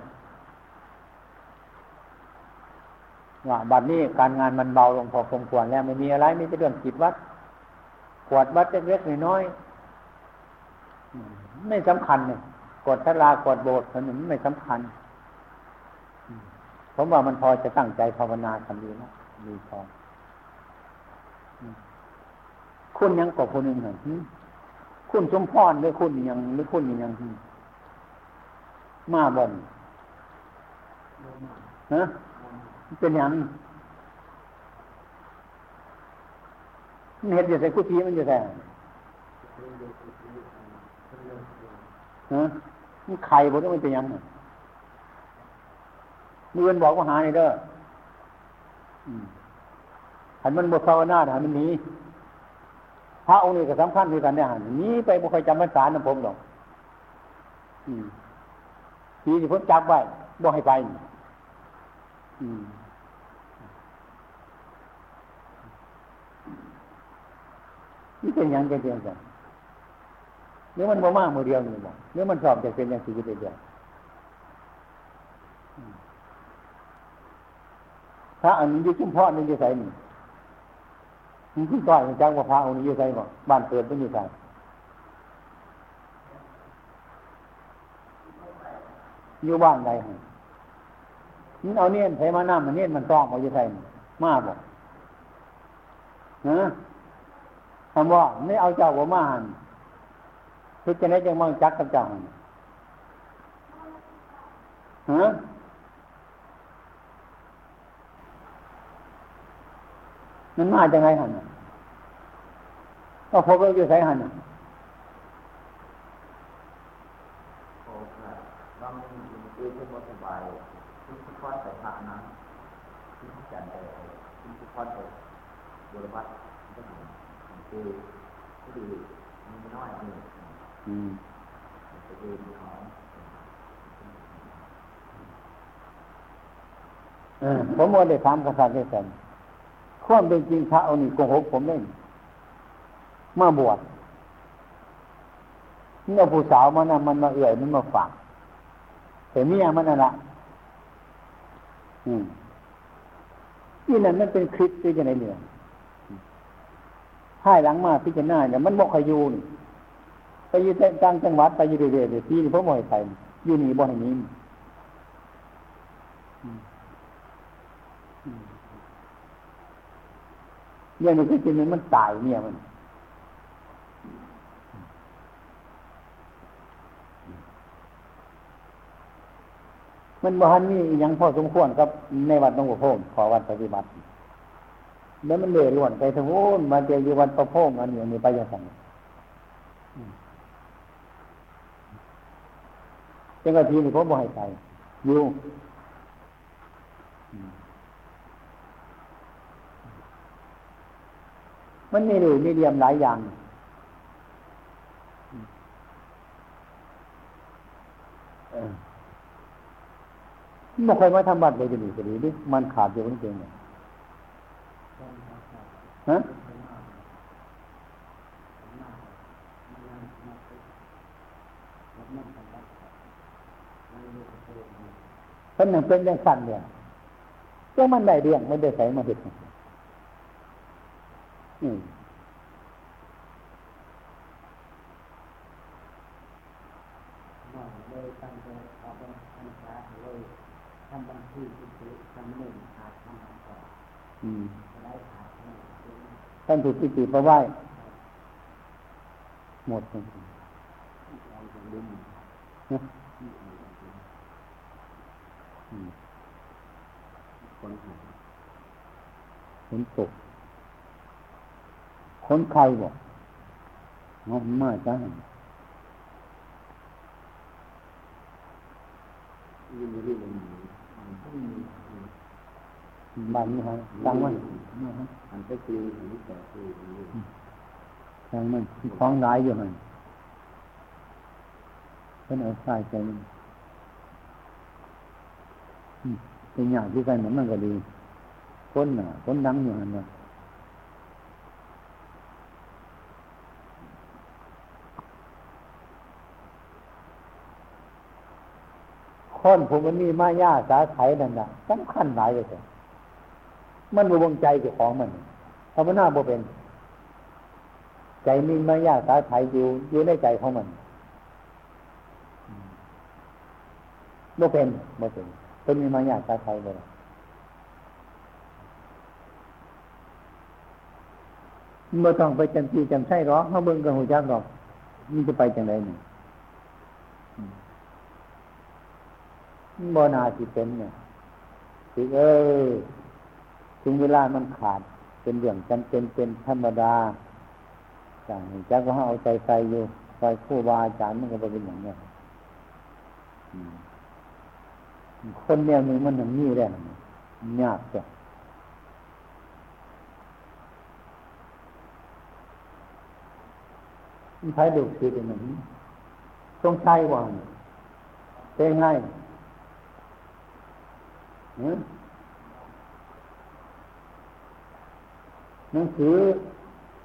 A: ว่าบัดนี้การงานมันเบาลงพอสมควรแล้วไม่มีอะไรไมีแต่เรื่องจิตวัดกวดวัดเล็กๆน้อย ไม่สำคัญเนี่ยกดทลากดโบสถ์นั้นไม่สำคัญ ผมว่ามันพอจะตั้งใจภาวนาทำดีนะดีพอคุณยังกว่าคนหนึ่งหน่อยคุณสมพรหรือคุณยังหรือคุณยังมาบนฮะเป็นยังเห็นอยู่ใส่กุฏิมันอยู่แต่ ฮะนี่ไข่บนนี้มันเป็นยังไงมือนบอกว่าหาในเด้อหันมันบทภาวนาหันมันหนีพระองค์นี้ก็สำคัญคือกันเนี่ยหันนี้ไปบุคคลจำพรรษานะผมหรอกทีที่พ้นจับไว้บอกให้ไปนี่เป็นอย่างเดียวกัง รือมันบ่มากมือเดียวนี่บ่หรือมันสอบจะเป็นอย่างสี่เดียวถ้าอันนี้ยุ่ชุมพ่อนี่ยุ่ใส่นี่มันขึ้ต่อยมันจังว่าพระองค์นี้ยุ่ใส่บ่บ้านเกิดเป็นยุ่ใส่อยู่บ้านใดนี่เอาเนี่ยใส่มาน้ำมันเนี่ยมันต้องเอาอยู่ใส่มาบ่ฮะคำว่าไม่เอาเจ้าบ่มาหัน คือจะได้จังมั่งจักกับจ้าฮะมันมาจากไงหันก็พบเราอยู่ไสหันอะเราไม่มีเอื้อที่สบายที่สุขแต่พระนั้นที่จันทร์ที่สุขแต่บุรพัฒน์ก็เห็นคือก็ดีมีน้อยนี่ อืมผมว่าได้ถามกษัตริย์ได้แต่ความเป็นจริงพระเอานี่โกหกผมเล่นมาบวชนี่เอาผู้สาวมันนะมันมาเอื่อยมันมาฝากแต่เมียมันนั่นละอืมนี่นั่นมันเป็นคลิปที่จะในเนือให้หลังมาพิจารณาเนี่ยมันบอกขยูน ไปอยู่กลางจังหวัดไปอยู่เรื่อยๆที่นี่พระมอยไปอยู่นี่บ่อนนี้เนี่ยมันคือจริงมันตายเนี่ยมันมันบ่ฮันนี่ยังพอสมควรครับ ในวัดต้องประพงขอวัดปฏิบัติ แล้วมันเลื่อยล้วนไปทั้งโน้นมาเจออยู่วัดประพงอันนี้มีไปยังไง จังหวะทีนี่ผมบ่ให้ไปอยู่มันมีหรือมีเดียมหลายอย่าง ไม่เคยมาทำบัตรเลยจะมีก็ดีดิมันขาดอยู่จริงเนี่ยฮะ เป็นหนึ่งเป็นยังสั่นเนี่ยก็มันได้เรื่องไม่ได้ใส่มาเห็ดอืมเลยตั้งใจออกเป็นพรรษาเลยทำบางที่ที่ทำหนึ่งขาดทำต่ออืมได้ขาดท่านถูกพิจิตรมาไหว้หมดเลย นะคนคนตกคนใครบอกงอมมาจ้าบ้านนี้ฮะตังมันอันไปคืออันนี้แต่คือตังมันคล้องร้ายอยู่มันเป็นเอาใส่ใจมัน เป็นอย่างที่กันมันก็ดีคนน่ะคนดังอยู่หันน่ะคนผมมันมีมายาสาไถนั่นน่ะสำคัญหลายเลยมันบวงใจเจ้าของมันธรรมนาบ่เป็น ใจมีมายาสาไถอยู่อยู่ในใจของมันบ่เป็นบ่เป็น เป็นมีมาย่าสาไถเลยเมื่อต้องไปจำจีจำใช่หรอกเขาเบิ่งกับหูจักหรอกมันจะไปจังไรนี่บ่นาสิเป็นเนี่ยถึงเออถึงเวลามันขาด เป็นเรื่องจำเป็นเป็นธรรมดาจางจักว่าเอาใจใส่อยู่ใส่คู่บาอาจารย์มันก็เป็นอย่างนี้ คนแนวหนี้มันอย่างนี้แหละยากจ้ะมันใช้ดูคือเป็นอย่างนี้ต้องใช้วันเป็นไงหนังสือ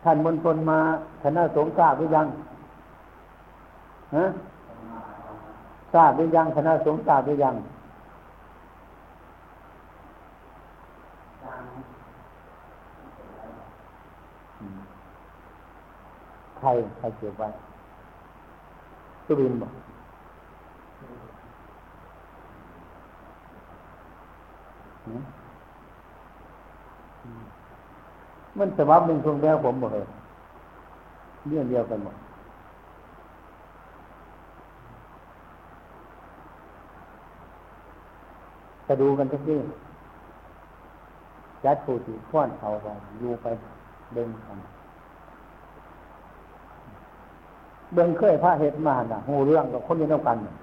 A: ท่านมณฑลมาคณะสงฆ์ทราบหรือยังฮะทราบหรือยังคณะสงฆ์ทราบหรือยังใครใครเก็บไว้สุรินบอกมันสวับหนึ่งทรงแล้วผมหมดเลยเรื่องเดียวกันหมดจะดูกันสักที่จัดปูติพ้อนเขาไปอยู่ไปเดินกัน เบิ่งเคยพระเหตุมาน่ะหูเรื่องกับคนนี้ต้องกันน่ะ